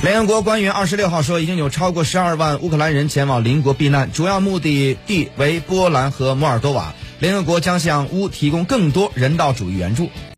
联合国官员二十六号说已经有超过十二万乌克兰人前往邻国避难主要目的地为波兰和摩尔多瓦。联合国将向乌提供更多人道主义援助。